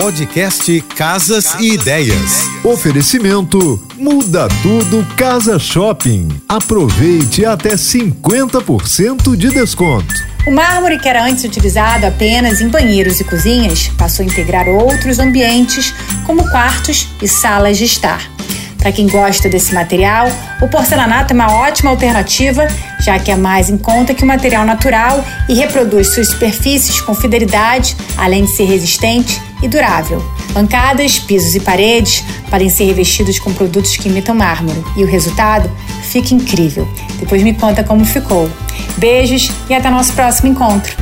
Podcast Casas e Ideias. Oferecimento Muda Tudo Casa Shopping. Aproveite até 50% de desconto. O mármore, que era antes utilizado apenas em banheiros e cozinhas, passou a integrar outros ambientes, como quartos e salas de estar. Para quem gosta desse material, o porcelanato é uma ótima alternativa, já que é mais em conta que o material natural e reproduz suas superfícies com fidelidade, além de ser resistente e durável. Bancadas, pisos e paredes podem ser revestidos com produtos que imitam mármore e o resultado fica incrível. Depois me conta como ficou. Beijos e até nosso próximo encontro.